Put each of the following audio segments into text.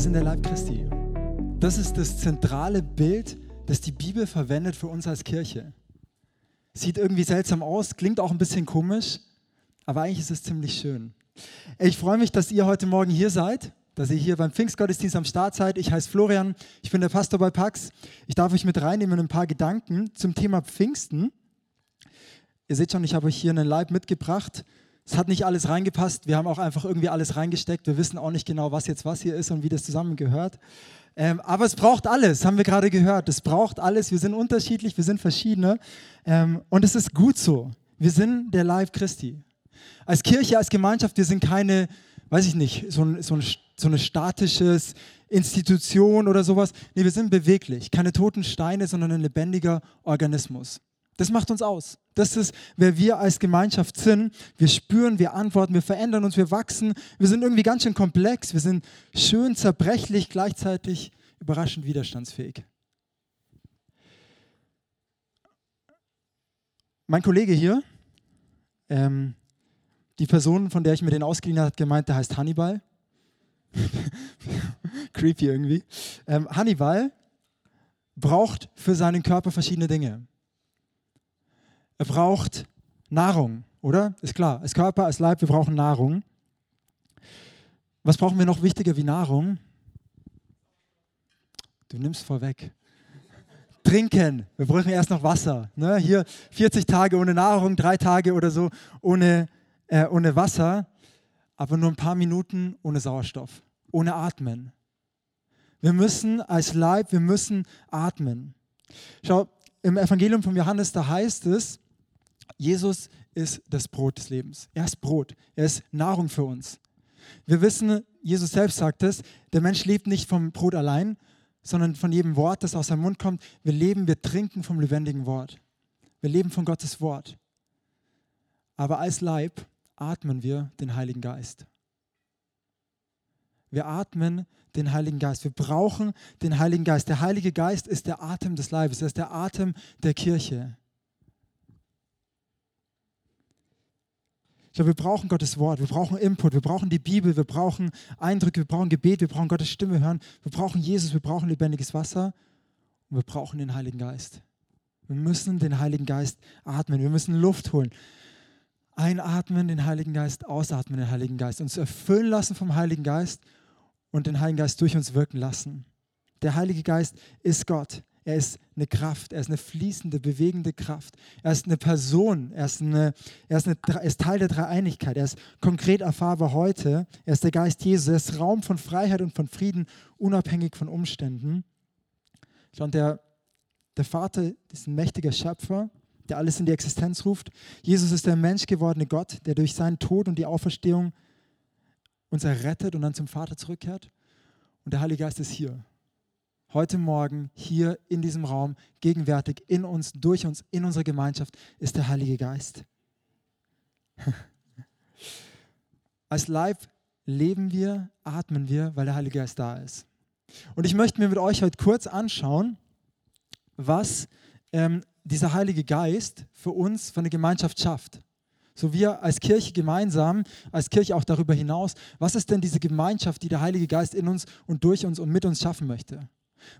Wir sind der Leib Christi. Das ist das zentrale Bild, das die Bibel verwendet für uns als Kirche. Sieht irgendwie seltsam aus, klingt auch ein bisschen komisch, aber eigentlich ist es ziemlich schön. Ich freue mich, dass ihr heute Morgen hier seid, dass ihr hier beim Pfingstgottesdienst am Start seid. Ich heiße Florian, ich bin der Pastor bei Pax. Ich darf euch mit reinnehmen in ein paar Gedanken zum Thema Pfingsten. Ihr seht schon, ich habe euch hier einen Leib mitgebracht. Es hat nicht alles reingepasst. Wir haben auch einfach irgendwie alles reingesteckt. Wir wissen auch nicht genau, was jetzt was hier ist und wie das zusammengehört. Ähm, aber es braucht alles, haben wir gerade gehört. Es braucht alles. Wir sind unterschiedlich, wir sind verschiedene. Ähm, und es ist gut so. Wir sind der Leib Christi. Als Kirche, als Gemeinschaft, wir sind keine, weiß ich nicht, so, ein, so, ein, so eine statisches Institution oder sowas. Nee, wir sind beweglich. Keine toten Steine, sondern ein lebendiger Organismus. Das macht uns aus. Das ist, wer wir als Gemeinschaft sind. Wir spüren, wir antworten, wir verändern uns, wir wachsen. Wir sind irgendwie ganz schön komplex. Wir sind schön zerbrechlich, gleichzeitig überraschend widerstandsfähig. Mein Kollege hier, ähm, die Person, von der ich mir den ausgeliehen habe, hat gemeint, der heißt Hannibal. Creepy irgendwie. Ähm, Hannibal braucht für seinen Körper verschiedene Dinge. Er braucht Nahrung, oder? Ist klar. Als Körper, als Leib, wir brauchen Nahrung. Was brauchen wir noch wichtiger wie Nahrung? Du nimmst vorweg. Trinken. Wir brauchen erst noch Wasser. Ne? Hier 40 Tage ohne Nahrung, drei Tage oder so ohne, äh, ohne Wasser, aber nur ein paar Minuten ohne Sauerstoff, ohne Atmen. Wir müssen als Leib, wir müssen atmen. Schau, im Evangelium von Johannes, da heißt es, Jesus ist das Brot des Lebens. Er ist Brot. Er ist Nahrung für uns. Wir wissen, Jesus selbst sagt es, der Mensch lebt nicht vom Brot allein, sondern von jedem Wort, das aus seinem Mund kommt. Wir leben, wir trinken vom lebendigen Wort. Wir leben von Gottes Wort. Aber als Leib atmen wir den Heiligen Geist. Wir atmen den Heiligen Geist. Wir brauchen den Heiligen Geist. Der Heilige Geist ist der Atem des Leibes, er ist der Atem der Kirche. Ich glaube, wir brauchen Gottes Wort, wir brauchen Input, wir brauchen die Bibel, wir brauchen Eindrücke, wir brauchen Gebet, wir brauchen Gottes Stimme hören, wir brauchen Jesus, wir brauchen lebendiges Wasser und wir brauchen den Heiligen Geist. Wir müssen den Heiligen Geist atmen, wir müssen Luft holen. Einatmen, den Heiligen Geist, ausatmen, den Heiligen Geist. Uns erfüllen lassen vom Heiligen Geist und den Heiligen Geist durch uns wirken lassen. Der Heilige Geist ist Gott. Er ist eine Kraft, er ist eine fließende, bewegende Kraft. Er ist eine Person, er ist, eine, er ist, eine, er ist Teil der Dreieinigkeit. Er ist konkret erfahrbar heute. Er ist der Geist Jesus. Er ist Raum von Freiheit und von Frieden, unabhängig von Umständen. Und der, der Vater ist ein mächtiger Schöpfer, der alles in die Existenz ruft. Jesus ist der menschgewordene Gott, der durch seinen Tod und die Auferstehung uns errettet und dann zum Vater zurückkehrt. Und der Heilige Geist ist hier heute Morgen hier in diesem Raum, gegenwärtig in uns, durch uns, in unserer Gemeinschaft, ist der Heilige Geist. Als Leib leben wir, atmen wir, weil der Heilige Geist da ist. Und ich möchte mir mit euch heute kurz anschauen, was ähm, dieser Heilige Geist für uns, für eine Gemeinschaft schafft. So wir als Kirche gemeinsam, als Kirche auch darüber hinaus, was ist denn diese Gemeinschaft, die der Heilige Geist in uns und durch uns und mit uns schaffen möchte?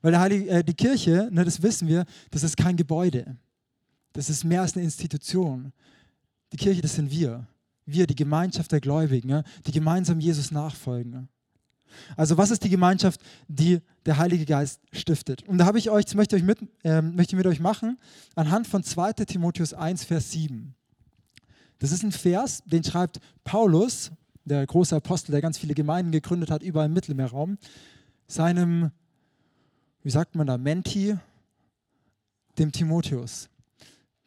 Weil Heilige, äh, die Kirche, ne, das wissen wir, das ist kein Gebäude. Das ist mehr als eine Institution. Die Kirche, das sind wir. Wir, die Gemeinschaft der Gläubigen, ne, die gemeinsam Jesus nachfolgen. Also was ist die Gemeinschaft, die der Heilige Geist stiftet? Und da habe ich euch, das möchte ich, mit, äh, möchte ich mit euch machen, anhand von 2 Timotheus 1, Vers 7. Das ist ein Vers, den schreibt Paulus, der große Apostel, der ganz viele Gemeinden gegründet hat, überall im Mittelmeerraum, seinem wie sagt man da, Menti, dem Timotheus.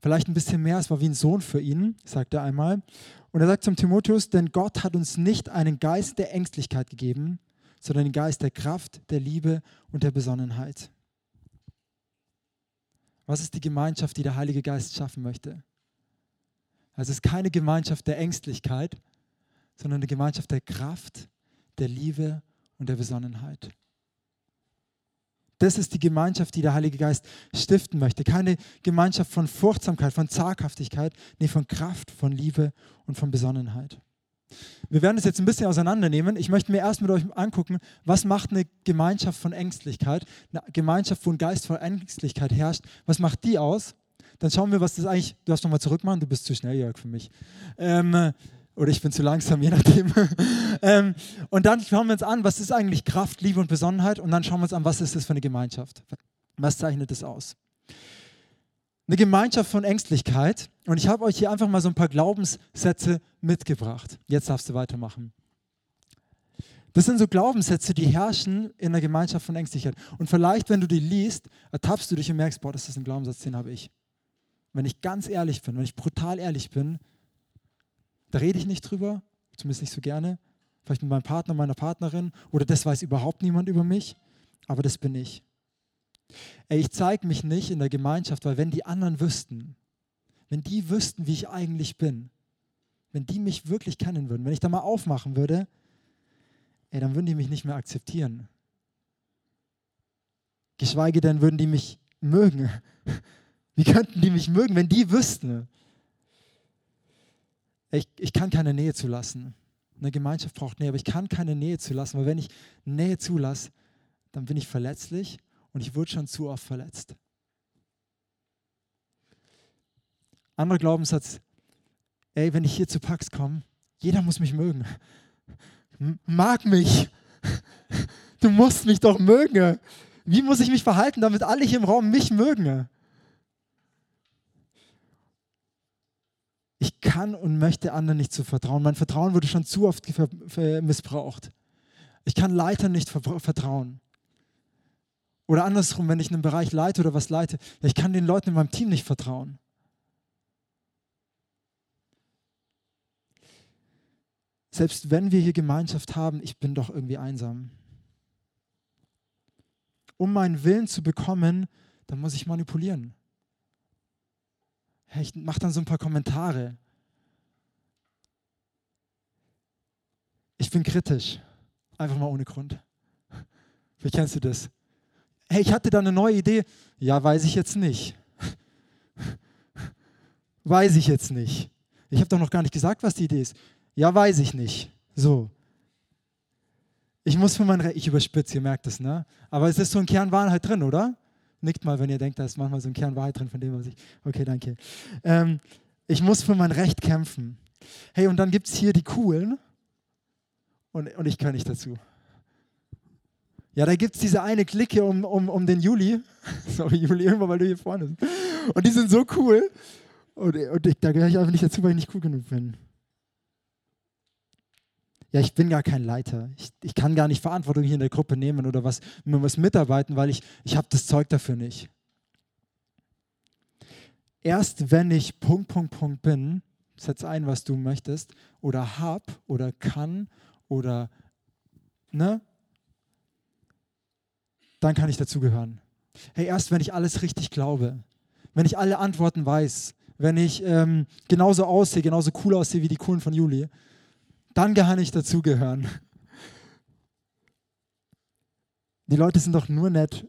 Vielleicht ein bisschen mehr, es war wie ein Sohn für ihn, sagt er einmal. Und er sagt zum Timotheus, denn Gott hat uns nicht einen Geist der Ängstlichkeit gegeben, sondern den Geist der Kraft, der Liebe und der Besonnenheit. Was ist die Gemeinschaft, die der Heilige Geist schaffen möchte? Also es ist keine Gemeinschaft der Ängstlichkeit, sondern eine Gemeinschaft der Kraft, der Liebe und der Besonnenheit. Das ist die Gemeinschaft, die der Heilige Geist stiften möchte. Keine Gemeinschaft von Furchtsamkeit, von Zaghaftigkeit, nee, von Kraft, von Liebe und von Besonnenheit. Wir werden es jetzt ein bisschen auseinandernehmen. Ich möchte mir erst mit euch angucken, was macht eine Gemeinschaft von Ängstlichkeit, eine Gemeinschaft, wo ein Geist von Ängstlichkeit herrscht, was macht die aus? Dann schauen wir, was das eigentlich, du darfst nochmal zurückmachen, du bist zu schnell, Jörg, für mich. Ähm, oder ich bin zu langsam, je nachdem. ähm, und dann schauen wir uns an, was ist eigentlich Kraft, Liebe und Besonnenheit und dann schauen wir uns an, was ist das für eine Gemeinschaft? Was zeichnet es aus? Eine Gemeinschaft von Ängstlichkeit. Und ich habe euch hier einfach mal so ein paar Glaubenssätze mitgebracht. Jetzt darfst du weitermachen. Das sind so Glaubenssätze, die herrschen in einer Gemeinschaft von Ängstlichkeit. Und vielleicht, wenn du die liest, ertappst du dich und merkst, boah, das ist ein Glaubenssatz, den habe ich. Wenn ich ganz ehrlich bin, wenn ich brutal ehrlich bin, da rede ich nicht drüber, zumindest nicht so gerne. Vielleicht mit meinem Partner, meiner Partnerin oder das weiß überhaupt niemand über mich, aber das bin ich. Ey, ich zeige mich nicht in der Gemeinschaft, weil wenn die anderen wüssten, wenn die wüssten, wie ich eigentlich bin, wenn die mich wirklich kennen würden, wenn ich da mal aufmachen würde, ey, dann würden die mich nicht mehr akzeptieren. Geschweige denn würden die mich mögen. Wie könnten die mich mögen, wenn die wüssten? Ich, ich kann keine Nähe zulassen. Eine Gemeinschaft braucht Nähe, aber ich kann keine Nähe zulassen, weil wenn ich Nähe zulasse, dann bin ich verletzlich und ich wurde schon zu oft verletzt. Anderer Glaubenssatz, ey, wenn ich hier zu Pax komme, jeder muss mich mögen. Mag mich. Du musst mich doch mögen. Wie muss ich mich verhalten, damit alle hier im Raum mich mögen? Ich kann und möchte anderen nicht zu vertrauen. Mein Vertrauen wurde schon zu oft missbraucht. Ich kann Leitern nicht vertrauen. Oder andersrum, wenn ich einen Bereich leite oder was leite, ich kann den Leuten in meinem Team nicht vertrauen. Selbst wenn wir hier Gemeinschaft haben, ich bin doch irgendwie einsam. Um meinen Willen zu bekommen, dann muss ich manipulieren. Ich mache dann so ein paar Kommentare. Ich bin kritisch. Einfach mal ohne Grund. Wie kennst du das? hey, ich hatte da eine neue Idee. Ja, weiß ich jetzt nicht. weiß ich jetzt nicht. Ich habe doch noch gar nicht gesagt, was die Idee ist. Ja, weiß ich nicht. So. Ich muss für mein Recht, ich überspitze, ihr merkt es, ne? Aber es ist so ein Kern Wahrheit drin, oder? Nickt mal, wenn ihr denkt, da ist manchmal so ein Kern Wahrheit drin von dem, was ich. Okay, danke. Ähm, ich muss für mein Recht kämpfen. Hey, und dann gibt es hier die Coolen und, und ich kann nicht dazu. Ja, da gibt es diese eine Clique um, um, um den Juli. Sorry, Juli, immer weil du hier vorne bist. Und die sind so cool. Und, und ich, da gehöre ich einfach nicht dazu, weil ich nicht cool genug bin. Ja, ich bin gar kein Leiter. Ich, ich kann gar nicht Verantwortung hier in der Gruppe nehmen oder was, was mitarbeiten, weil ich, ich habe das Zeug dafür nicht. Erst wenn ich Punkt, Punkt, Punkt bin, setz ein, was du möchtest, oder hab oder kann oder ne, dann kann ich dazugehören. Hey, erst wenn ich alles richtig glaube, wenn ich alle Antworten weiß, wenn ich ähm, genauso aussehe, genauso cool aussehe wie die Coolen von Juli, dann kann ich dazugehören. Die Leute sind doch nur nett,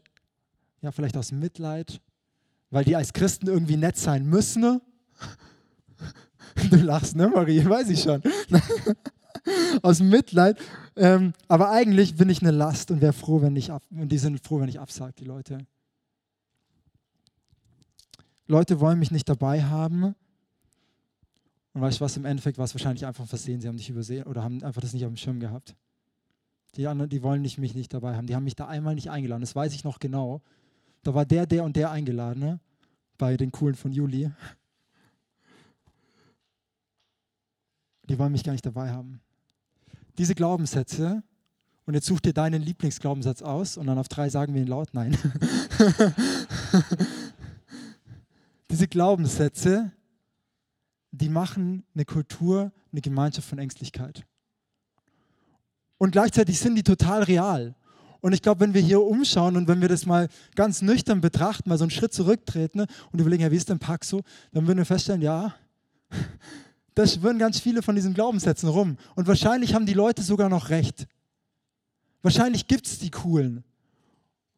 ja, vielleicht aus Mitleid, weil die als Christen irgendwie nett sein müssen. Ne? Du lachst, ne, Marie? Weiß ich schon. aus Mitleid. Ähm, aber eigentlich bin ich eine Last und wäre froh, wenn ich ab, und die sind froh, wenn ich absage, die Leute. Leute wollen mich nicht dabei haben. Und weißt du was, im Endeffekt war es wahrscheinlich einfach ein Versehen, sie haben dich übersehen oder haben einfach das nicht auf dem Schirm gehabt. Die anderen, die wollen mich nicht dabei haben. Die haben mich da einmal nicht eingeladen, das weiß ich noch genau. Da war der, der und der eingeladen, ne? bei den Coolen von Juli. Die wollen mich gar nicht dabei haben diese Glaubenssätze und jetzt such dir deinen Lieblingsglaubenssatz aus und dann auf drei sagen wir ihn laut, nein. diese Glaubenssätze, die machen eine Kultur, eine Gemeinschaft von Ängstlichkeit. Und gleichzeitig sind die total real. Und ich glaube, wenn wir hier umschauen und wenn wir das mal ganz nüchtern betrachten, mal so einen Schritt zurücktreten und überlegen, ja, wie ist denn Paxo, dann würden wir feststellen, ja, da schwirren ganz viele von diesen Glaubenssätzen rum. Und wahrscheinlich haben die Leute sogar noch recht. Wahrscheinlich gibt es die Coolen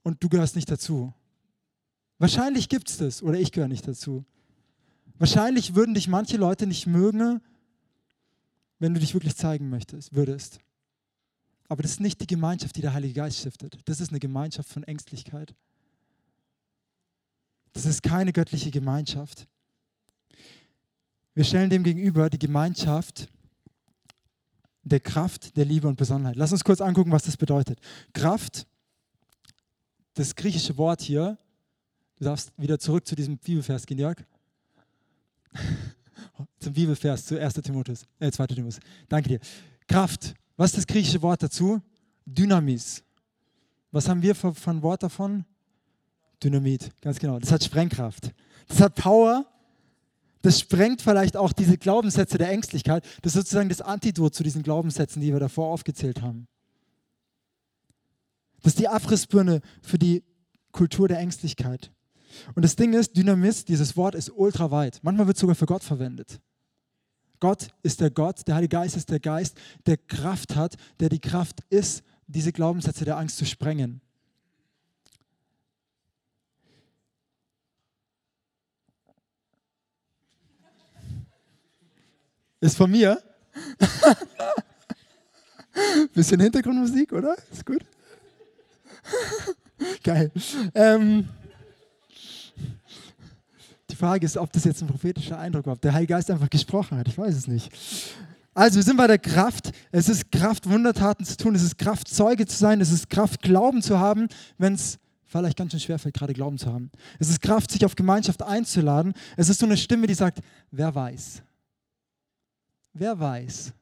und du gehörst nicht dazu. Wahrscheinlich gibt es das oder ich gehöre nicht dazu. Wahrscheinlich würden dich manche Leute nicht mögen, wenn du dich wirklich zeigen möchtest, würdest. Aber das ist nicht die Gemeinschaft, die der Heilige Geist stiftet. Das ist eine Gemeinschaft von Ängstlichkeit. Das ist keine göttliche Gemeinschaft. Wir stellen dem gegenüber die Gemeinschaft der Kraft, der Liebe und Besonnenheit. Lass uns kurz angucken, was das bedeutet. Kraft, das griechische Wort hier, du darfst wieder zurück zu diesem Bibelvers gehen, Jörg. Zum Bibelvers, zu 1. Timotheus, äh, 2. Timotheus. Danke dir. Kraft, was ist das griechische Wort dazu? Dynamis. Was haben wir von Wort davon? Dynamit, ganz genau. Das hat Sprengkraft. Das hat Power. Das sprengt vielleicht auch diese Glaubenssätze der Ängstlichkeit. Das ist sozusagen das Antidot zu diesen Glaubenssätzen, die wir davor aufgezählt haben. Das ist die Abrissbirne für die Kultur der Ängstlichkeit. Und das Ding ist, Dynamis, dieses Wort ist ultra weit. Manchmal wird es sogar für Gott verwendet. Gott ist der Gott, der Heilige Geist ist der Geist, der Kraft hat, der die Kraft ist, diese Glaubenssätze der Angst zu sprengen. Ist von mir. Bisschen Hintergrundmusik, oder? Ist gut. Geil. Ähm, die Frage ist, ob das jetzt ein prophetischer Eindruck war, ob der Heilige Geist einfach gesprochen hat. Ich weiß es nicht. Also wir sind bei der Kraft. Es ist Kraft, Wundertaten zu tun. Es ist Kraft, Zeuge zu sein. Es ist Kraft, Glauben zu haben, wenn es vielleicht ganz schön schwerfällt, gerade Glauben zu haben. Es ist Kraft, sich auf Gemeinschaft einzuladen. Es ist so eine Stimme, die sagt, wer weiß. Wer weiß?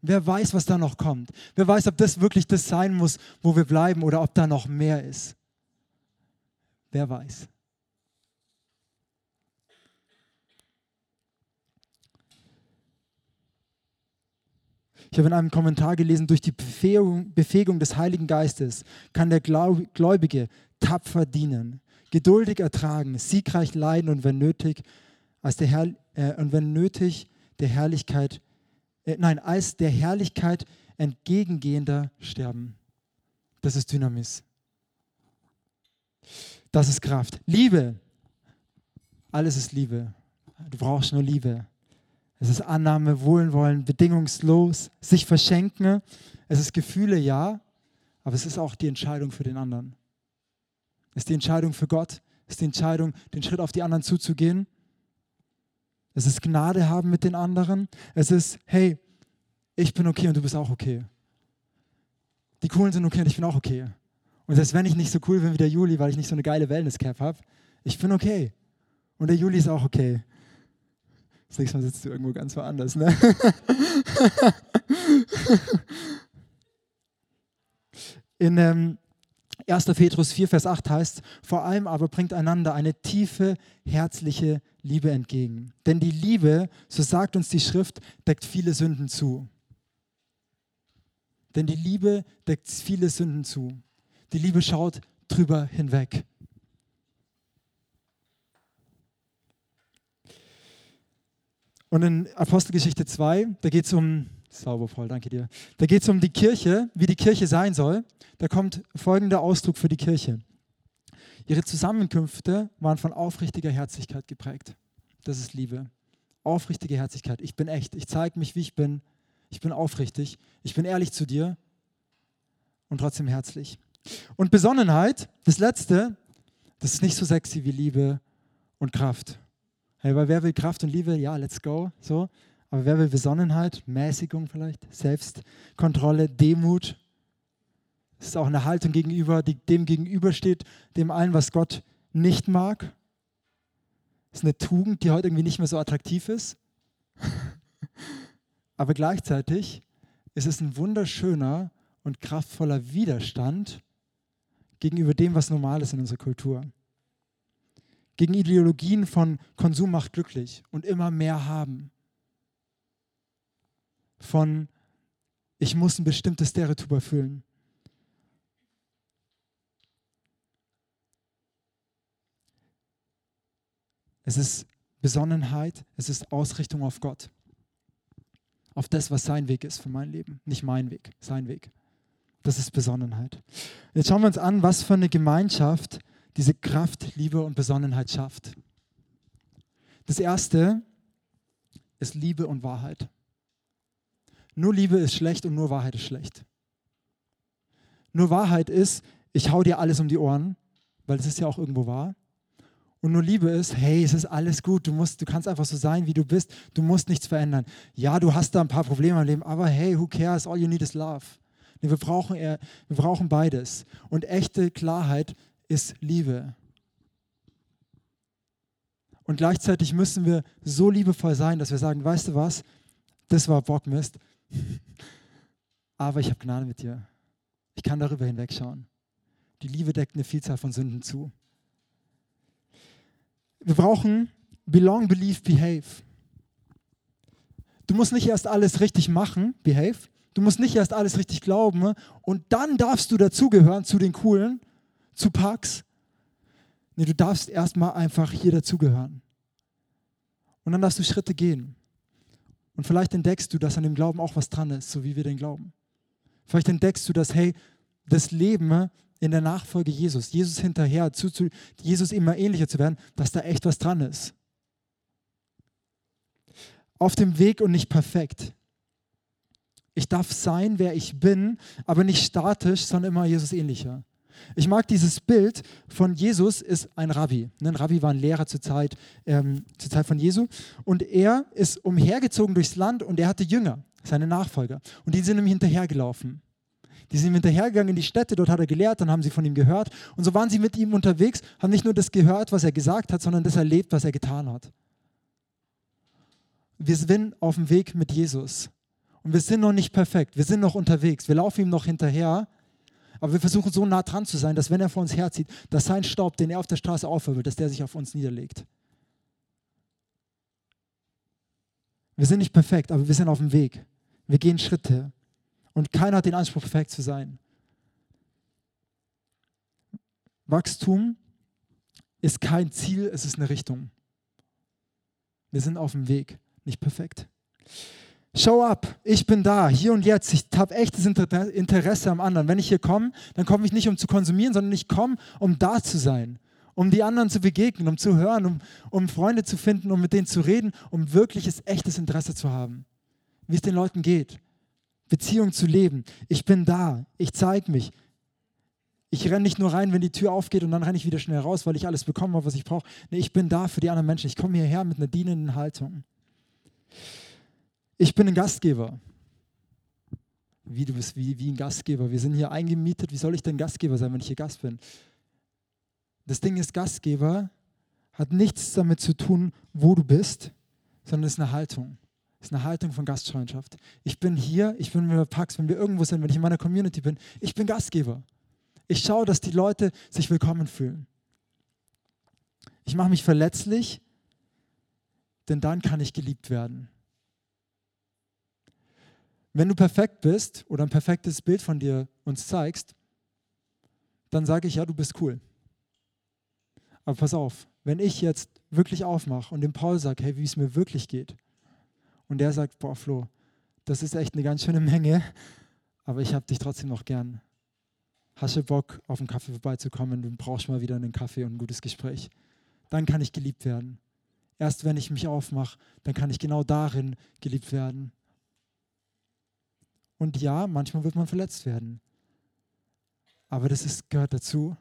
Wer weiß, was da noch kommt? Wer weiß, ob das wirklich das sein muss, wo wir bleiben oder ob da noch mehr ist? Wer weiß? Ich habe in einem Kommentar gelesen, durch die Befähigung, Befähigung des Heiligen Geistes kann der Gläubige tapfer dienen, geduldig ertragen, siegreich leiden und wenn nötig, als der Herr, äh, und wenn nötig der Herrlichkeit äh, nein, als der Herrlichkeit entgegengehender sterben. Das ist Dynamis. Das ist Kraft. Liebe. Alles ist Liebe. Du brauchst nur Liebe. Es ist Annahme, Wohlwollen, bedingungslos, sich verschenken. Es ist Gefühle, ja, aber es ist auch die Entscheidung für den anderen. Es ist die Entscheidung für Gott. Es ist die Entscheidung, den Schritt auf die anderen zuzugehen es ist Gnade haben mit den anderen. Es ist, hey, ich bin okay und du bist auch okay. Die Coolen sind okay und ich bin auch okay. Und selbst wenn ich nicht so cool bin wie der Juli, weil ich nicht so eine geile Wellness-Cap habe, ich bin okay. Und der Juli ist auch okay. Das nächste Mal sitzt du irgendwo ganz woanders, ne? In ähm, 1. Petrus 4, Vers 8 heißt, vor allem aber bringt einander eine tiefe, herzliche Liebe entgegen. Denn die Liebe, so sagt uns die Schrift, deckt viele Sünden zu. Denn die Liebe deckt viele Sünden zu. Die Liebe schaut drüber hinweg. Und in Apostelgeschichte 2, da geht es um Sauber, Paul, danke dir. Da geht es um die Kirche, wie die Kirche sein soll. Da kommt folgender Ausdruck für die Kirche. Ihre Zusammenkünfte waren von aufrichtiger Herzlichkeit geprägt. Das ist Liebe. Aufrichtige Herzlichkeit. Ich bin echt. Ich zeige mich, wie ich bin. Ich bin aufrichtig. Ich bin ehrlich zu dir und trotzdem herzlich. Und Besonnenheit, das Letzte, das ist nicht so sexy wie Liebe und Kraft. Hey, weil wer will Kraft und Liebe? Ja, let's go. So. Aber wer will Besonnenheit, Mäßigung vielleicht, Selbstkontrolle, Demut? Das ist auch eine Haltung gegenüber, die dem gegenübersteht, dem allen, was Gott nicht mag. Das ist eine Tugend, die heute irgendwie nicht mehr so attraktiv ist. Aber gleichzeitig ist es ein wunderschöner und kraftvoller Widerstand gegenüber dem, was normal ist in unserer Kultur. Gegen Ideologien von Konsum macht glücklich und immer mehr haben von, ich muss ein bestimmtes Stereotyp erfüllen. Es ist Besonnenheit, es ist Ausrichtung auf Gott. Auf das, was sein Weg ist für mein Leben. Nicht mein Weg, sein Weg. Das ist Besonnenheit. Jetzt schauen wir uns an, was für eine Gemeinschaft diese Kraft, Liebe und Besonnenheit schafft. Das erste ist Liebe und Wahrheit. Nur Liebe ist schlecht und nur Wahrheit ist schlecht. Nur Wahrheit ist, ich hau dir alles um die Ohren, weil es ist ja auch irgendwo wahr. Und nur Liebe ist, hey, es ist alles gut, du, musst, du kannst einfach so sein, wie du bist, du musst nichts verändern. Ja, du hast da ein paar Probleme im Leben, aber hey, who cares, all you need is love. Nee, wir, brauchen, wir brauchen beides. Und echte Klarheit ist Liebe. Und gleichzeitig müssen wir so liebevoll sein, dass wir sagen, weißt du was, das war Bockmist, aber ich habe Gnade mit dir. Ich kann darüber hinwegschauen. Die Liebe deckt eine Vielzahl von Sünden zu. Wir brauchen Belong, Believe, Behave. Du musst nicht erst alles richtig machen, Behave. Du musst nicht erst alles richtig glauben und dann darfst du dazugehören zu den Coolen, zu Parks. Nee, du darfst erstmal einfach hier dazugehören. Und dann darfst du Schritte gehen. Und vielleicht entdeckst du, dass an dem Glauben auch was dran ist, so wie wir den glauben. Vielleicht entdeckst du, dass, hey, das Leben in der Nachfolge Jesus, Jesus hinterher, zu, zu Jesus immer ähnlicher zu werden, dass da echt was dran ist. Auf dem Weg und nicht perfekt. Ich darf sein, wer ich bin, aber nicht statisch, sondern immer Jesus ähnlicher. Ich mag dieses Bild von Jesus ist ein Rabbi. Ein Rabbi war ein Lehrer zur Zeit, ähm, zur Zeit von Jesu. Und er ist umhergezogen durchs Land und er hatte Jünger, seine Nachfolger. Und die sind ihm hinterhergelaufen. Die sind ihm hinterhergegangen in die Städte, dort hat er gelehrt, dann haben sie von ihm gehört. Und so waren sie mit ihm unterwegs, haben nicht nur das gehört, was er gesagt hat, sondern das erlebt, was er getan hat. Wir sind auf dem Weg mit Jesus. Und wir sind noch nicht perfekt. Wir sind noch unterwegs. Wir laufen ihm noch hinterher. Aber wir versuchen so nah dran zu sein, dass wenn er vor uns herzieht, dass sein Staub, den er auf der Straße aufwirbelt, dass der sich auf uns niederlegt. Wir sind nicht perfekt, aber wir sind auf dem Weg. Wir gehen Schritte. Und keiner hat den Anspruch, perfekt zu sein. Wachstum ist kein Ziel, es ist eine Richtung. Wir sind auf dem Weg, nicht perfekt. Show up, ich bin da, hier und jetzt. Ich habe echtes Interesse am anderen. Wenn ich hier komme, dann komme ich nicht, um zu konsumieren, sondern ich komme, um da zu sein, um die anderen zu begegnen, um zu hören, um, um Freunde zu finden, um mit denen zu reden, um wirkliches, echtes Interesse zu haben, wie es den Leuten geht. Beziehung zu leben. Ich bin da, ich zeige mich. Ich renne nicht nur rein, wenn die Tür aufgeht und dann renne ich wieder schnell raus, weil ich alles bekommen habe, was ich brauche. Nee, ich bin da für die anderen Menschen. Ich komme hierher mit einer dienenden Haltung. Ich bin ein Gastgeber. Wie du bist, wie, wie ein Gastgeber. Wir sind hier eingemietet. Wie soll ich denn Gastgeber sein, wenn ich hier Gast bin? Das Ding ist, Gastgeber hat nichts damit zu tun, wo du bist, sondern es ist eine Haltung. Ist eine Haltung von Gastfreundschaft. Ich bin hier, ich bin mit Pax, wenn wir irgendwo sind, wenn ich in meiner Community bin, ich bin Gastgeber. Ich schaue, dass die Leute sich willkommen fühlen. Ich mache mich verletzlich, denn dann kann ich geliebt werden. Wenn du perfekt bist oder ein perfektes Bild von dir uns zeigst, dann sage ich, ja, du bist cool. Aber pass auf, wenn ich jetzt wirklich aufmache und dem Paul sage, hey, wie es mir wirklich geht, und der sagt, boah, Flo, das ist echt eine ganz schöne Menge, aber ich habe dich trotzdem noch gern. Hast du Bock, auf einen Kaffee vorbeizukommen? Du brauchst mal wieder einen Kaffee und ein gutes Gespräch. Dann kann ich geliebt werden. Erst wenn ich mich aufmache, dann kann ich genau darin geliebt werden. Und ja, manchmal wird man verletzt werden. Aber das ist, gehört dazu.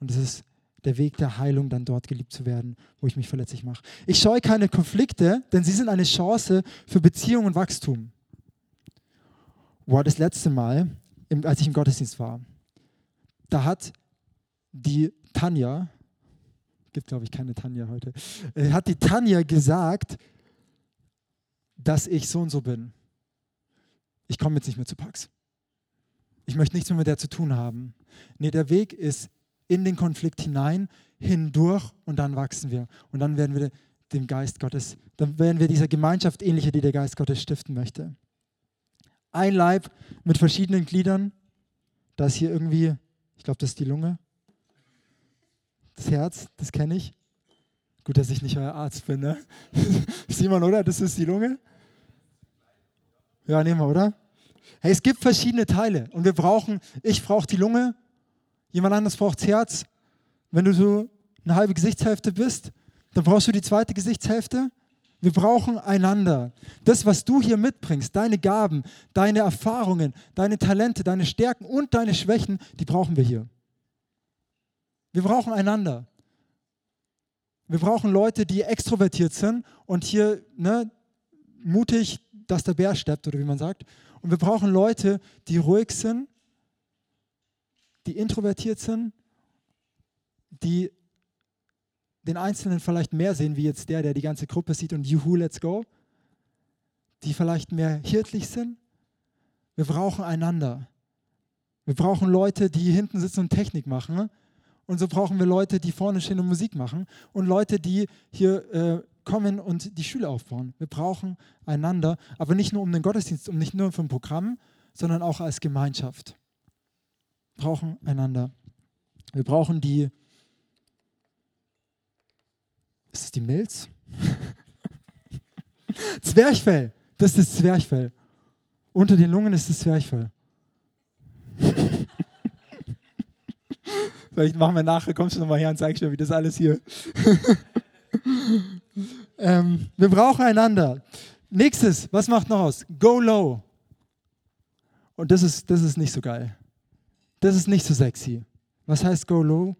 Und es ist der Weg der Heilung, dann dort geliebt zu werden, wo ich mich verletzlich mache. Ich scheue keine Konflikte, denn sie sind eine Chance für Beziehung und Wachstum. Wow, das letzte Mal, als ich im Gottesdienst war, da hat die Tanja, gibt glaube ich keine Tanja heute, äh, hat die Tanja gesagt, dass ich so und so bin. Ich komme jetzt nicht mehr zu Pax. Ich möchte nichts mehr mit der zu tun haben. Nee, der Weg ist in den Konflikt hinein, hindurch und dann wachsen wir. Und dann werden wir dem Geist Gottes, dann werden wir dieser Gemeinschaft ähnlicher, die der Geist Gottes stiften möchte. Ein Leib mit verschiedenen Gliedern. Da ist hier irgendwie, ich glaube, das ist die Lunge. Das Herz, das kenne ich. Gut, dass ich nicht euer Arzt bin, ne? Simon, oder? Das ist die Lunge? Ja, nehmen wir, oder? Hey, es gibt verschiedene Teile und wir brauchen, ich brauche die Lunge, Jemand anderes braucht das Herz. Wenn du so eine halbe Gesichtshälfte bist, dann brauchst du die zweite Gesichtshälfte. Wir brauchen einander. Das, was du hier mitbringst, deine Gaben, deine Erfahrungen, deine Talente, deine Stärken und deine Schwächen, die brauchen wir hier. Wir brauchen einander. Wir brauchen Leute, die extrovertiert sind und hier ne, mutig, dass der Bär steppt oder wie man sagt. Und wir brauchen Leute, die ruhig sind, die introvertiert sind, die den Einzelnen vielleicht mehr sehen, wie jetzt der, der die ganze Gruppe sieht und juhu, let's go, die vielleicht mehr hirtlich sind. Wir brauchen einander. Wir brauchen Leute, die hinten sitzen und Technik machen. Und so brauchen wir Leute, die vorne stehen und Musik machen. Und Leute, die hier äh, kommen und die Schule aufbauen. Wir brauchen einander, aber nicht nur um den Gottesdienst, um nicht nur ein Programm, sondern auch als Gemeinschaft. Wir brauchen einander. Wir brauchen die ist das die Milz? Zwerchfell. Das ist das Zwerchfell. Unter den Lungen ist das Zwerchfell. Vielleicht machen wir nachher, kommst du nochmal her und zeigst mir, wie das alles hier. ähm, wir brauchen einander. Nächstes, was macht noch aus? Go low. Und das ist, das ist nicht so geil. Das ist nicht so sexy. Was heißt go low?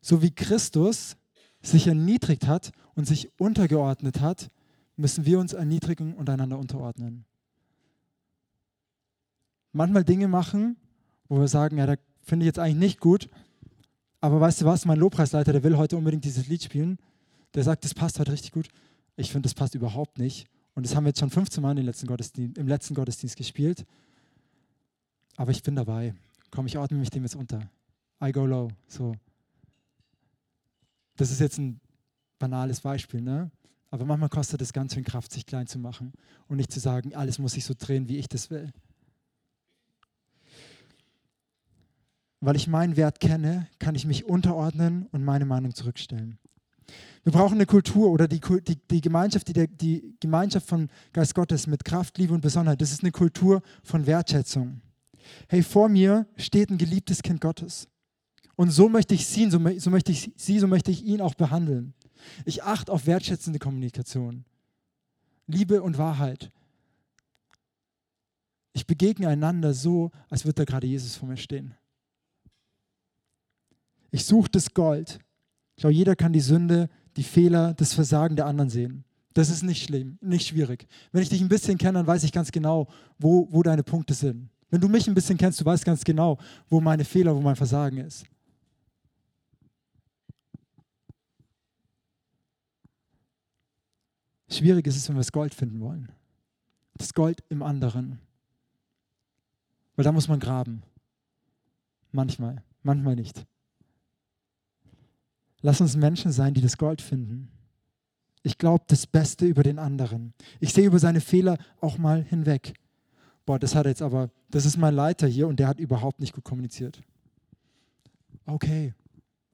So wie Christus sich erniedrigt hat und sich untergeordnet hat, müssen wir uns erniedrigen und einander unterordnen. Manchmal Dinge machen, wo wir sagen, ja, da finde ich jetzt eigentlich nicht gut, aber weißt du was, mein Lobpreisleiter, der will heute unbedingt dieses Lied spielen, der sagt, das passt heute richtig gut. Ich finde, das passt überhaupt nicht. Und das haben wir jetzt schon 15 Mal im letzten Gottesdienst, im letzten Gottesdienst gespielt. Aber ich bin dabei. Komm, ich ordne mich dem jetzt unter. I go low. So. Das ist jetzt ein banales Beispiel, ne? Aber manchmal kostet es ganz viel Kraft, sich klein zu machen und nicht zu sagen, alles muss sich so drehen, wie ich das will. Weil ich meinen Wert kenne, kann ich mich unterordnen und meine Meinung zurückstellen. Wir brauchen eine Kultur oder die, die, die, Gemeinschaft, die, die Gemeinschaft von Geist Gottes mit Kraft, Liebe und Besonnenheit. Das ist eine Kultur von Wertschätzung. Hey, vor mir steht ein geliebtes Kind Gottes. Und so möchte ich sie, so, so möchte ich sie, so möchte ich ihn auch behandeln. Ich achte auf wertschätzende Kommunikation, Liebe und Wahrheit. Ich begegne einander so, als würde da gerade Jesus vor mir stehen. Ich suche das Gold. Ich glaube, jeder kann die Sünde, die Fehler, das Versagen der anderen sehen. Das ist nicht schlimm, nicht schwierig. Wenn ich dich ein bisschen kenne, dann weiß ich ganz genau, wo, wo deine Punkte sind. Wenn du mich ein bisschen kennst, du weißt ganz genau, wo meine Fehler, wo mein Versagen ist. Schwierig ist es, wenn wir das Gold finden wollen. Das Gold im anderen. Weil da muss man graben. Manchmal, manchmal nicht. Lass uns Menschen sein, die das Gold finden. Ich glaube das Beste über den anderen. Ich sehe über seine Fehler auch mal hinweg. Boah, das hat jetzt aber, das ist mein Leiter hier und der hat überhaupt nicht gut kommuniziert. Okay,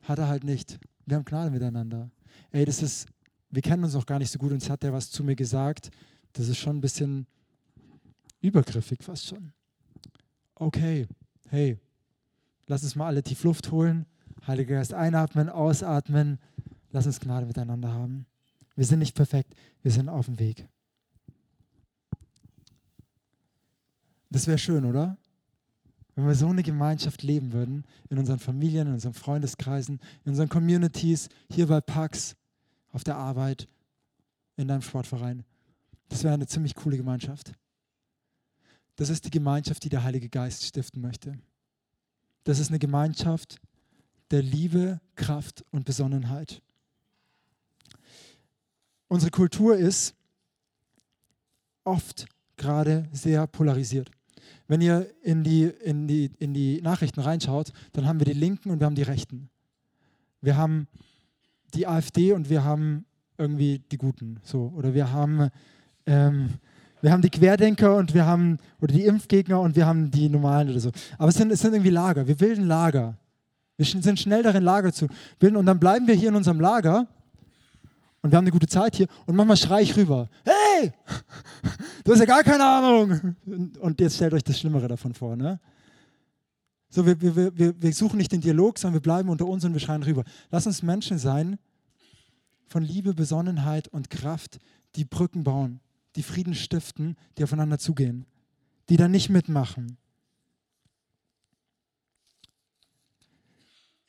hat er halt nicht. Wir haben Gnade miteinander. Ey, das ist wir kennen uns auch gar nicht so gut und jetzt hat er was zu mir gesagt. Das ist schon ein bisschen übergriffig fast schon. Okay, hey, lass uns mal alle tief Luft holen. Heiliger Geist, einatmen, ausatmen. Lass uns Gnade miteinander haben. Wir sind nicht perfekt, wir sind auf dem Weg. Das wäre schön, oder? Wenn wir so eine Gemeinschaft leben würden, in unseren Familien, in unseren Freundeskreisen, in unseren Communities, hier bei Pax, auf der Arbeit, in deinem Sportverein. Das wäre eine ziemlich coole Gemeinschaft. Das ist die Gemeinschaft, die der Heilige Geist stiften möchte. Das ist eine Gemeinschaft der Liebe, Kraft und Besonnenheit. Unsere Kultur ist oft gerade sehr polarisiert. Wenn ihr in die, in, die, in die Nachrichten reinschaut, dann haben wir die Linken und wir haben die Rechten. Wir haben die AfD und wir haben irgendwie die Guten. So. Oder wir haben, ähm, wir haben die Querdenker und wir haben, oder die Impfgegner und wir haben die Normalen oder so. Aber es sind, es sind irgendwie Lager. Wir bilden Lager. Wir sind schnell darin, Lager zu bilden. Und dann bleiben wir hier in unserem Lager und wir haben eine gute Zeit hier. Und manchmal schreie ich rüber: Hey, du hast ja gar keine Ahnung. Und jetzt stellt euch das Schlimmere davon vor. Ne? So, wir, wir, wir, wir suchen nicht den Dialog, sondern wir bleiben unter uns und wir schreien rüber. Lass uns Menschen sein, von Liebe, Besonnenheit und Kraft, die Brücken bauen, die Frieden stiften, die aufeinander zugehen, die da nicht mitmachen.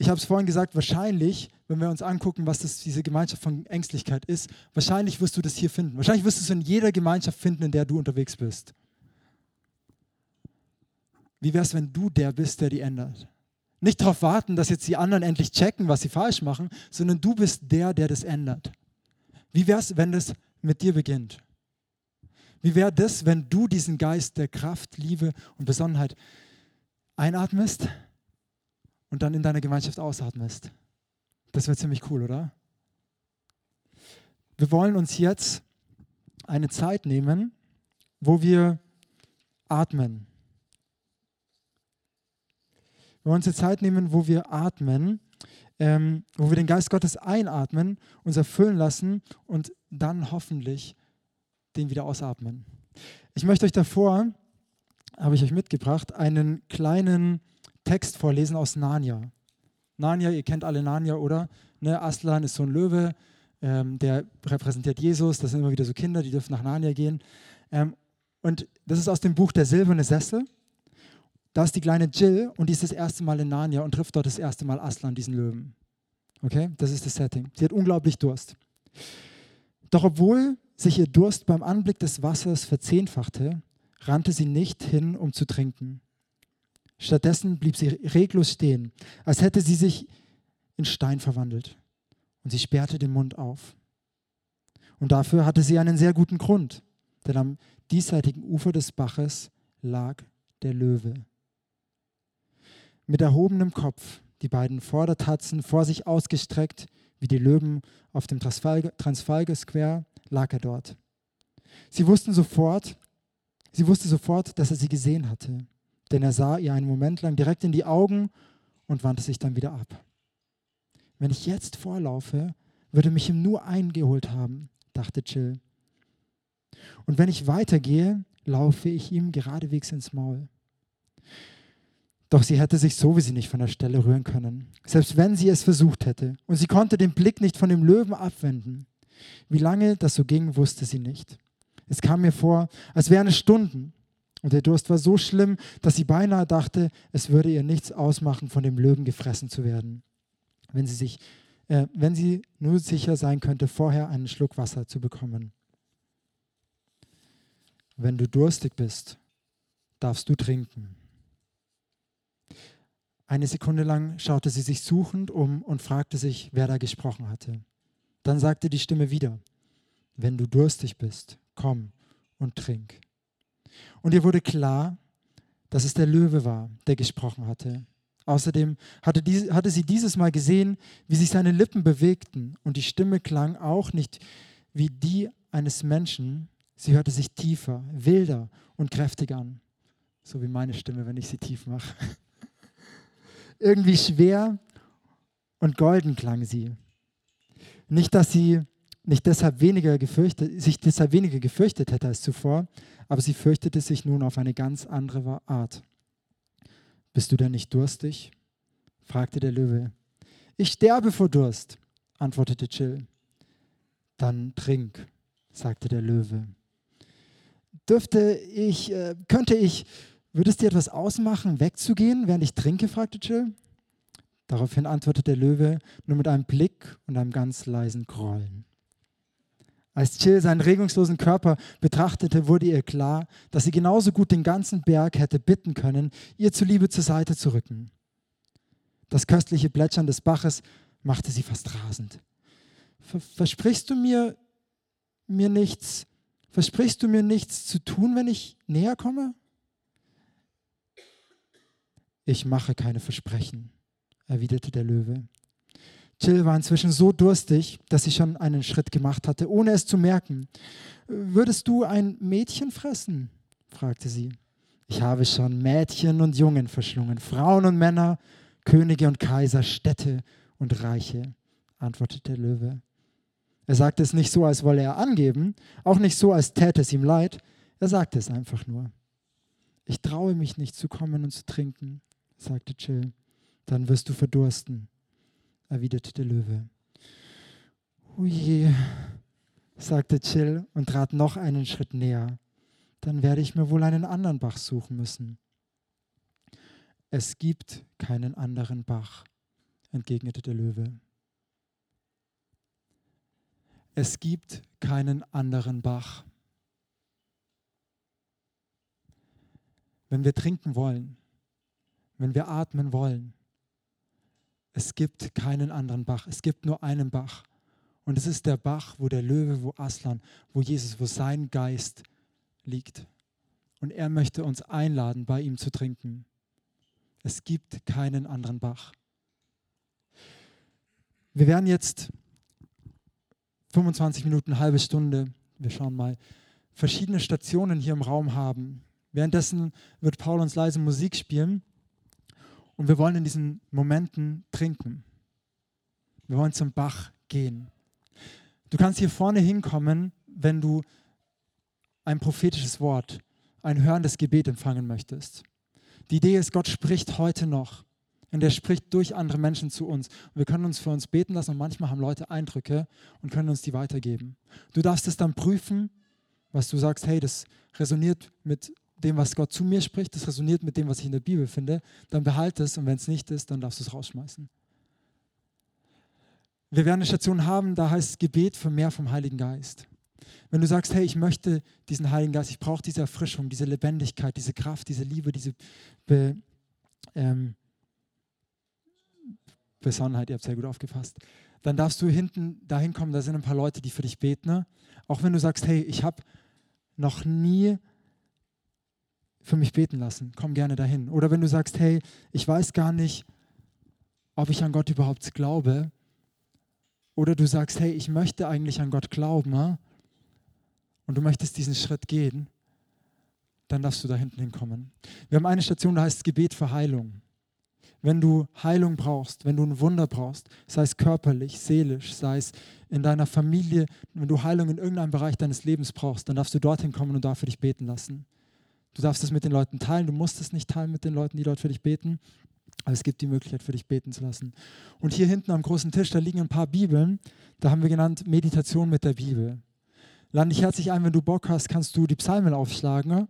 Ich habe es vorhin gesagt, wahrscheinlich, wenn wir uns angucken, was das, diese Gemeinschaft von Ängstlichkeit ist, wahrscheinlich wirst du das hier finden. Wahrscheinlich wirst du es in jeder Gemeinschaft finden, in der du unterwegs bist. Wie wäre es, wenn du der bist, der die ändert? Nicht darauf warten, dass jetzt die anderen endlich checken, was sie falsch machen, sondern du bist der, der das ändert. Wie wäre es, wenn das mit dir beginnt? Wie wäre das, wenn du diesen Geist der Kraft, Liebe und Besonnenheit einatmest und dann in deiner Gemeinschaft ausatmest? Das wäre ziemlich cool, oder? Wir wollen uns jetzt eine Zeit nehmen, wo wir atmen. Wir wollen uns eine Zeit nehmen, wo wir atmen, ähm, wo wir den Geist Gottes einatmen, uns erfüllen lassen und dann hoffentlich den wieder ausatmen. Ich möchte euch davor, habe ich euch mitgebracht, einen kleinen Text vorlesen aus Narnia. Narnia, ihr kennt alle Narnia, oder? Ne, Aslan ist so ein Löwe, ähm, der repräsentiert Jesus. Das sind immer wieder so Kinder, die dürfen nach Narnia gehen. Ähm, und das ist aus dem Buch Der silberne Sessel. Da ist die kleine Jill und die ist das erste Mal in Narnia und trifft dort das erste Mal Aslan, diesen Löwen. Okay, das ist das Setting. Sie hat unglaublich Durst. Doch obwohl sich ihr Durst beim Anblick des Wassers verzehnfachte, rannte sie nicht hin, um zu trinken. Stattdessen blieb sie reglos stehen, als hätte sie sich in Stein verwandelt. Und sie sperrte den Mund auf. Und dafür hatte sie einen sehr guten Grund, denn am diesseitigen Ufer des Baches lag der Löwe. Mit erhobenem Kopf, die beiden Vordertatzen vor sich ausgestreckt, wie die Löwen auf dem Transfalgar Square, lag er dort. Sie wussten sofort, sie wusste sofort, dass er sie gesehen hatte, denn er sah ihr einen Moment lang direkt in die Augen und wandte sich dann wieder ab. Wenn ich jetzt vorlaufe, würde mich ihm nur eingeholt haben, dachte Jill. Und wenn ich weitergehe, laufe ich ihm geradewegs ins Maul. Doch sie hätte sich sowieso nicht von der Stelle rühren können, selbst wenn sie es versucht hätte. Und sie konnte den Blick nicht von dem Löwen abwenden. Wie lange das so ging, wusste sie nicht. Es kam mir vor, als wären es Stunden. Und der Durst war so schlimm, dass sie beinahe dachte, es würde ihr nichts ausmachen, von dem Löwen gefressen zu werden, wenn sie, sich, äh, wenn sie nur sicher sein könnte, vorher einen Schluck Wasser zu bekommen. Wenn du durstig bist, darfst du trinken. Eine Sekunde lang schaute sie sich suchend um und fragte sich, wer da gesprochen hatte. Dann sagte die Stimme wieder, wenn du durstig bist, komm und trink. Und ihr wurde klar, dass es der Löwe war, der gesprochen hatte. Außerdem hatte, die, hatte sie dieses Mal gesehen, wie sich seine Lippen bewegten und die Stimme klang auch nicht wie die eines Menschen, sie hörte sich tiefer, wilder und kräftiger an. So wie meine Stimme, wenn ich sie tief mache. irgendwie schwer und golden klang sie. Nicht, dass sie nicht deshalb weniger gefürchtet, sich deshalb weniger gefürchtet hätte als zuvor, aber sie fürchtete sich nun auf eine ganz andere Art. Bist du denn nicht durstig? fragte der Löwe. Ich sterbe vor Durst, antwortete Jill. Dann trink, sagte der Löwe. Dürfte ich, äh, könnte ich würde es dir etwas ausmachen, wegzugehen, während ich trinke? fragte Jill. Daraufhin antwortete der Löwe nur mit einem Blick und einem ganz leisen Grollen. Als Jill seinen regungslosen Körper betrachtete, wurde ihr klar, dass sie genauso gut den ganzen Berg hätte bitten können, ihr zuliebe zur Seite zu rücken. Das köstliche Plätschern des Baches machte sie fast rasend. Versprichst du mir, mir nichts, versprichst du mir nichts zu tun, wenn ich näher komme? Ich mache keine Versprechen, erwiderte der Löwe. Jill war inzwischen so durstig, dass sie schon einen Schritt gemacht hatte, ohne es zu merken. Würdest du ein Mädchen fressen? fragte sie. Ich habe schon Mädchen und Jungen verschlungen, Frauen und Männer, Könige und Kaiser, Städte und Reiche, antwortete der Löwe. Er sagte es nicht so, als wolle er angeben, auch nicht so, als täte es ihm leid, er sagte es einfach nur. Ich traue mich nicht zu kommen und zu trinken, sagte Jill. Dann wirst du verdursten, erwiderte der Löwe. Uje, sagte Chill und trat noch einen Schritt näher. Dann werde ich mir wohl einen anderen Bach suchen müssen. Es gibt keinen anderen Bach, entgegnete der Löwe. Es gibt keinen anderen Bach. Wenn wir trinken wollen, wenn wir atmen wollen, es gibt keinen anderen Bach. Es gibt nur einen Bach. Und es ist der Bach, wo der Löwe, wo Aslan, wo Jesus, wo sein Geist liegt. Und er möchte uns einladen, bei ihm zu trinken. Es gibt keinen anderen Bach. Wir werden jetzt 25 Minuten, eine halbe Stunde, wir schauen mal, verschiedene Stationen hier im Raum haben. Währenddessen wird Paul uns leise Musik spielen und wir wollen in diesen Momenten trinken. Wir wollen zum Bach gehen. Du kannst hier vorne hinkommen, wenn du ein prophetisches Wort, ein hörendes Gebet empfangen möchtest. Die Idee ist, Gott spricht heute noch. Und er spricht durch andere Menschen zu uns. Und wir können uns für uns beten lassen und manchmal haben Leute Eindrücke und können uns die weitergeben. Du darfst es dann prüfen, was du sagst, hey, das resoniert mit dem, was Gott zu mir spricht, das resoniert mit dem, was ich in der Bibel finde, dann behalte es und wenn es nicht ist, dann darfst du es rausschmeißen. Wir werden eine Station haben, da heißt Gebet für mehr vom Heiligen Geist. Wenn du sagst, hey, ich möchte diesen Heiligen Geist, ich brauche diese Erfrischung, diese Lebendigkeit, diese Kraft, diese Liebe, diese Be, ähm, Besonnenheit, ihr habt sehr gut aufgefasst, dann darfst du hinten dahin kommen, da sind ein paar Leute, die für dich beten. Ne? Auch wenn du sagst, hey, ich habe noch nie für mich beten lassen, komm gerne dahin. Oder wenn du sagst, hey, ich weiß gar nicht, ob ich an Gott überhaupt glaube, oder du sagst, hey, ich möchte eigentlich an Gott glauben ah? und du möchtest diesen Schritt gehen, dann darfst du da hinten hinkommen. Wir haben eine Station, da heißt Gebet für Heilung. Wenn du Heilung brauchst, wenn du ein Wunder brauchst, sei es körperlich, seelisch, sei es in deiner Familie, wenn du Heilung in irgendeinem Bereich deines Lebens brauchst, dann darfst du dorthin kommen und dafür dich beten lassen. Du darfst es mit den Leuten teilen, du musst es nicht teilen mit den Leuten, die dort für dich beten. Aber es gibt die Möglichkeit, für dich beten zu lassen. Und hier hinten am großen Tisch, da liegen ein paar Bibeln. Da haben wir genannt Meditation mit der Bibel. Lade dich herzlich ein, wenn du Bock hast, kannst du die Psalmen aufschlagen.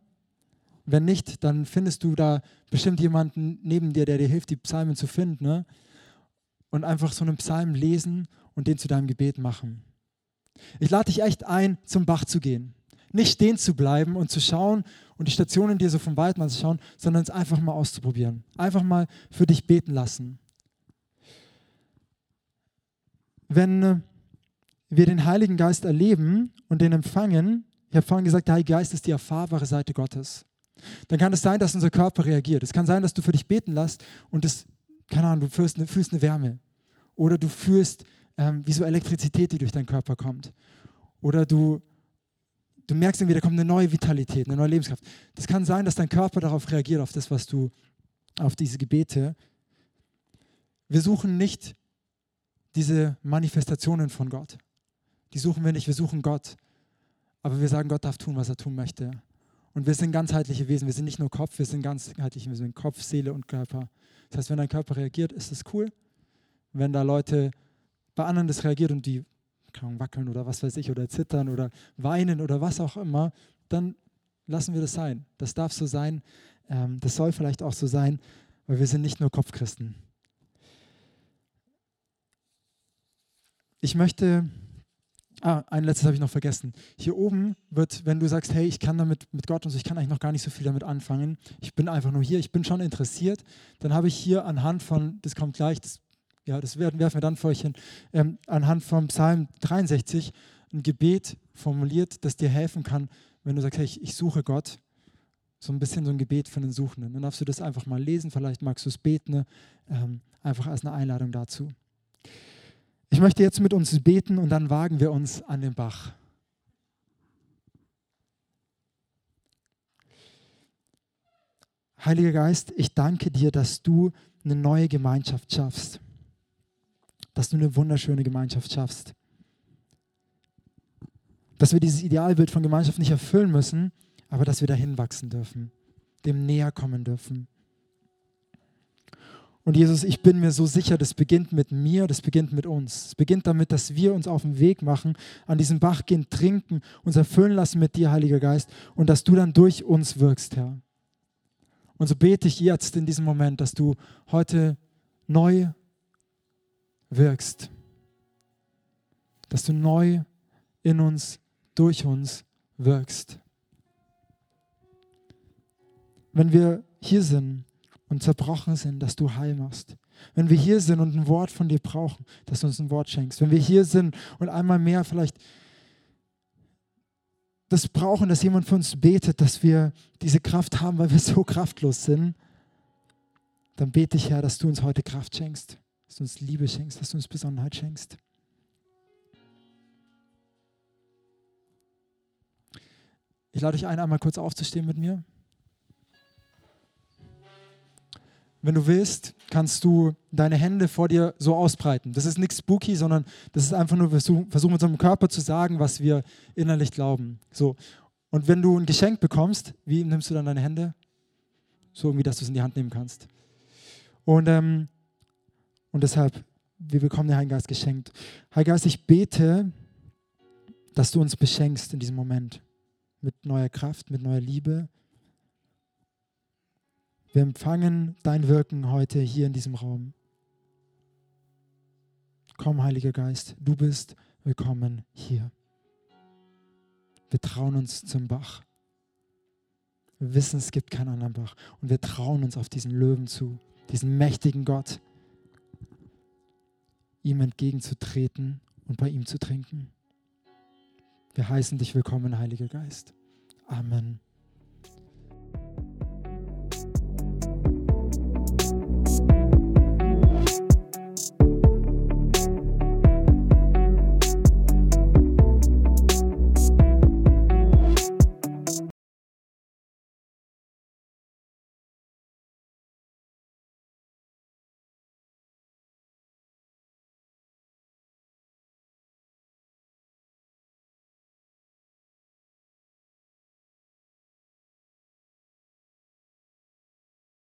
Wenn nicht, dann findest du da bestimmt jemanden neben dir, der dir hilft, die Psalmen zu finden. Ne? Und einfach so einen Psalm lesen und den zu deinem Gebet machen. Ich lade dich echt ein, zum Bach zu gehen. Nicht stehen zu bleiben und zu schauen und die Stationen dir so von weitem anzuschauen, sondern es einfach mal auszuprobieren. Einfach mal für dich beten lassen. Wenn äh, wir den Heiligen Geist erleben und den empfangen, ich habe vorhin gesagt, der Heilige Geist ist die erfahrbare Seite Gottes. Dann kann es sein, dass unser Körper reagiert. Es kann sein, dass du für dich beten lässt und es, keine Ahnung, du fühlst eine, fühlst eine Wärme. Oder du fühlst ähm, wie so Elektrizität, die durch deinen Körper kommt. Oder du du merkst irgendwie, da kommt eine neue Vitalität, eine neue Lebenskraft. Das kann sein, dass dein Körper darauf reagiert, auf das, was du, auf diese Gebete. Wir suchen nicht diese Manifestationen von Gott. Die suchen wir nicht, wir suchen Gott. Aber wir sagen, Gott darf tun, was er tun möchte. Und wir sind ganzheitliche Wesen. Wir sind nicht nur Kopf, wir sind ganzheitliche Wesen. Kopf, Seele und Körper. Das heißt, wenn dein Körper reagiert, ist das cool. Wenn da Leute bei anderen das reagiert und die wackeln oder was weiß ich oder zittern oder weinen oder was auch immer, dann lassen wir das sein. Das darf so sein. Ähm, das soll vielleicht auch so sein, weil wir sind nicht nur Kopfchristen. Ich möchte, ah, ein letztes habe ich noch vergessen. Hier oben wird, wenn du sagst, hey, ich kann damit mit Gott und so, ich kann eigentlich noch gar nicht so viel damit anfangen, ich bin einfach nur hier, ich bin schon interessiert, dann habe ich hier anhand von, das kommt gleich, das ja, das werfen wir dann für euch hin, ähm, anhand vom Psalm 63 ein Gebet formuliert, das dir helfen kann, wenn du sagst, hey, ich, ich suche Gott. So ein bisschen so ein Gebet für den Suchenden. Dann darfst du das einfach mal lesen, vielleicht magst du es beten, ne? ähm, einfach als eine Einladung dazu. Ich möchte jetzt mit uns beten und dann wagen wir uns an den Bach. Heiliger Geist, ich danke dir, dass du eine neue Gemeinschaft schaffst dass du eine wunderschöne Gemeinschaft schaffst. Dass wir dieses Idealbild von Gemeinschaft nicht erfüllen müssen, aber dass wir dahin wachsen dürfen, dem näher kommen dürfen. Und Jesus, ich bin mir so sicher, das beginnt mit mir, das beginnt mit uns. Es beginnt damit, dass wir uns auf den Weg machen, an diesem Bach gehen, trinken, uns erfüllen lassen mit dir, Heiliger Geist, und dass du dann durch uns wirkst, Herr. Und so bete ich jetzt in diesem Moment, dass du heute neu wirkst. Dass du neu in uns, durch uns wirkst. Wenn wir hier sind und zerbrochen sind, dass du heil machst. Wenn wir hier sind und ein Wort von dir brauchen, dass du uns ein Wort schenkst. Wenn wir hier sind und einmal mehr vielleicht das brauchen, dass jemand für uns betet, dass wir diese Kraft haben, weil wir so kraftlos sind, dann bete ich, Herr, dass du uns heute Kraft schenkst, dass du uns Liebe schenkst, dass du uns Besonderheit schenkst. Ich lade dich ein, einmal kurz aufzustehen mit mir. Wenn du willst, kannst du deine Hände vor dir so ausbreiten. Das ist nichts spooky, sondern das ist einfach nur versuchen, versuch mit unserem Körper zu sagen, was wir innerlich glauben. So. Und wenn du ein Geschenk bekommst, wie nimmst du dann deine Hände? So irgendwie, dass du es in die Hand nehmen kannst. Und, ähm, und deshalb, wir bekommen den Heiligen Geist geschenkt. Heiliger Geist, ich bete, dass du uns beschenkst in diesem Moment mit neuer Kraft, mit neuer Liebe, wir empfangen dein Wirken heute hier in diesem Raum. Komm, Heiliger Geist, du bist willkommen hier. Wir trauen uns zum Bach. Wir wissen, es gibt keinen anderen Bach. Und wir trauen uns auf diesen Löwen zu, diesen mächtigen Gott, ihm entgegenzutreten und bei ihm zu trinken. Wir heißen dich willkommen, Heiliger Geist. Amen.